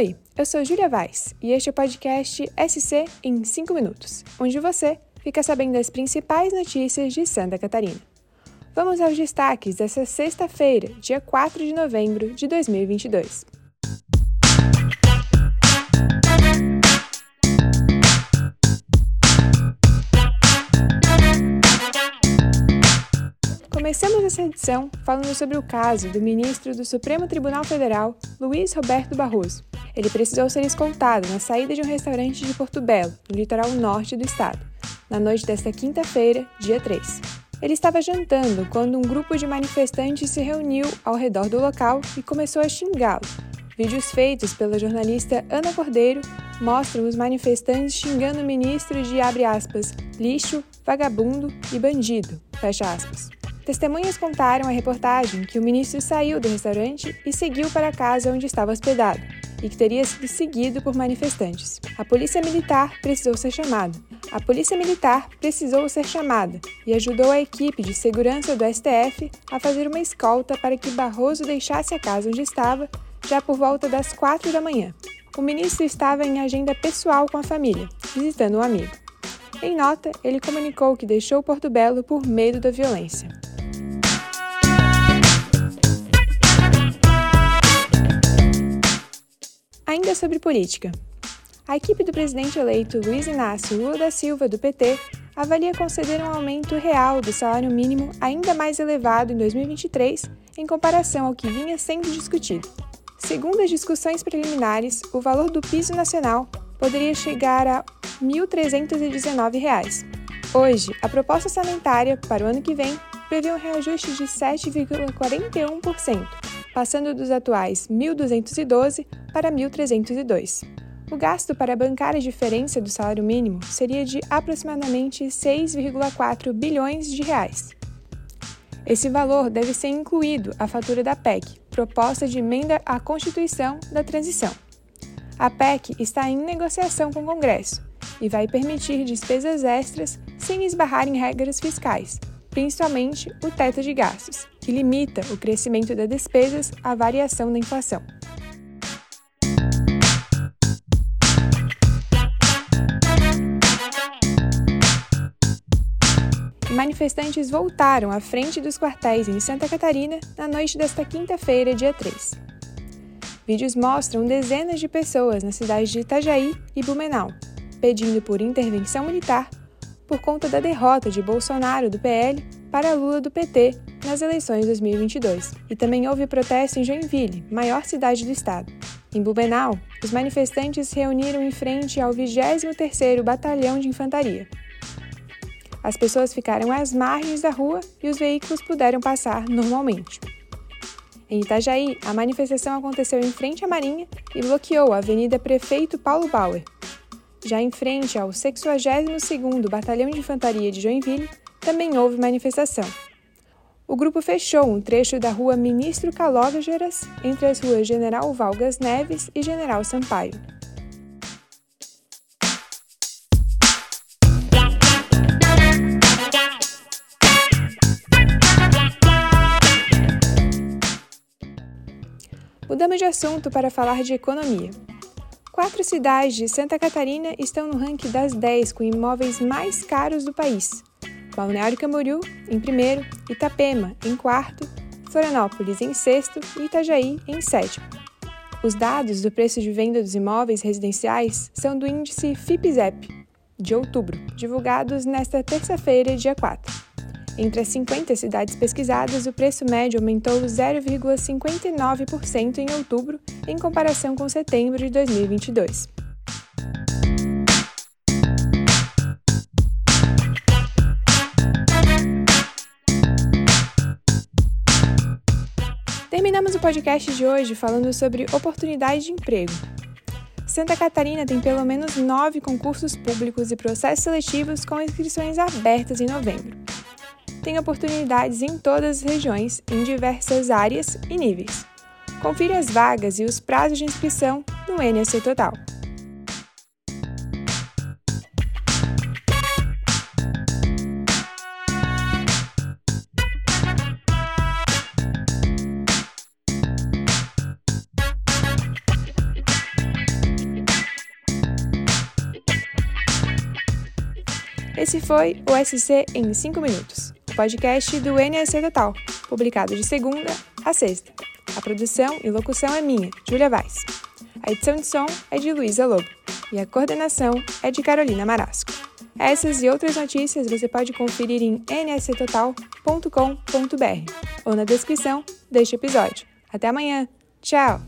Oi, eu sou Júlia Vaz e este é o podcast SC em 5 minutos, onde você fica sabendo das principais notícias de Santa Catarina. Vamos aos destaques dessa sexta-feira, dia 4 de novembro de 2022. Começamos essa edição falando sobre o caso do ministro do Supremo Tribunal Federal, Luiz Roberto Barroso. Ele precisou ser escoltado na saída de um restaurante de Porto Belo, no litoral norte do estado, na noite desta quinta-feira, dia 3. Ele estava jantando quando um grupo de manifestantes se reuniu ao redor do local e começou a xingá-lo. Vídeos feitos pela jornalista Ana Cordeiro mostram os manifestantes xingando o ministro de aspas, lixo, vagabundo e bandido. Testemunhas contaram à reportagem que o ministro saiu do restaurante e seguiu para a casa onde estava hospedado e que teria sido seguido por manifestantes. A polícia militar precisou ser chamada. A polícia militar precisou ser chamada e ajudou a equipe de segurança do STF a fazer uma escolta para que Barroso deixasse a casa onde estava já por volta das quatro da manhã. O ministro estava em agenda pessoal com a família, visitando um amigo. Em nota, ele comunicou que deixou Porto Belo por medo da violência. Sobre política. A equipe do presidente eleito Luiz Inácio Lula da Silva, do PT, avalia conceder um aumento real do salário mínimo ainda mais elevado em 2023 em comparação ao que vinha sendo discutido. Segundo as discussões preliminares, o valor do piso nacional poderia chegar a R$ 1.319. Hoje, a proposta orçamentária para o ano que vem prevê um reajuste de 7,41%, passando dos atuais 1.212 para 1.302. O gasto para bancar a diferença do salário mínimo seria de aproximadamente 6,4 bilhões de reais. Esse valor deve ser incluído à fatura da PEC, proposta de emenda à Constituição da Transição. A PEC está em negociação com o Congresso e vai permitir despesas extras sem esbarrar em regras fiscais, principalmente o teto de gastos, que limita o crescimento das despesas à variação da inflação. manifestantes voltaram à frente dos quartéis em Santa Catarina na noite desta quinta-feira, dia 3. Vídeos mostram dezenas de pessoas nas cidades de Itajaí e Blumenau, pedindo por intervenção militar por conta da derrota de Bolsonaro do PL para Lula do PT nas eleições de 2022. E também houve protesto em Joinville, maior cidade do estado. Em Blumenau, os manifestantes se reuniram em frente ao 23º Batalhão de Infantaria, as pessoas ficaram às margens da rua e os veículos puderam passar normalmente. Em Itajaí, a manifestação aconteceu em frente à Marinha e bloqueou a Avenida Prefeito Paulo Bauer. Já em frente ao 62º Batalhão de Infantaria de Joinville, também houve manifestação. O grupo fechou um trecho da rua Ministro Calógeras entre as ruas General Valgas Neves e General Sampaio. Mudamos de assunto para falar de economia. Quatro cidades de Santa Catarina estão no ranking das 10 com imóveis mais caros do país. Balneário Camboriú, em primeiro, Itapema, em quarto, Florianópolis, em sexto e Itajaí, em sétimo. Os dados do preço de venda dos imóveis residenciais são do índice FIPZEP, de outubro, divulgados nesta terça-feira, dia 4. Entre as 50 cidades pesquisadas, o preço médio aumentou 0,59% em outubro, em comparação com setembro de 2022. Terminamos o podcast de hoje falando sobre oportunidade de emprego. Santa Catarina tem pelo menos nove concursos públicos e processos seletivos com inscrições abertas em novembro tem oportunidades em todas as regiões, em diversas áreas e níveis. Confira as vagas e os prazos de inscrição no NSC Total. Esse foi o SC em 5 minutos, o podcast do NSC Total, publicado de segunda a sexta. A produção e locução é minha, Júlia Vaz. A edição de som é de Luísa Lobo e a coordenação é de Carolina Marasco. Essas e outras notícias você pode conferir em nsctotal.com.br ou na descrição deste episódio. Até amanhã! Tchau!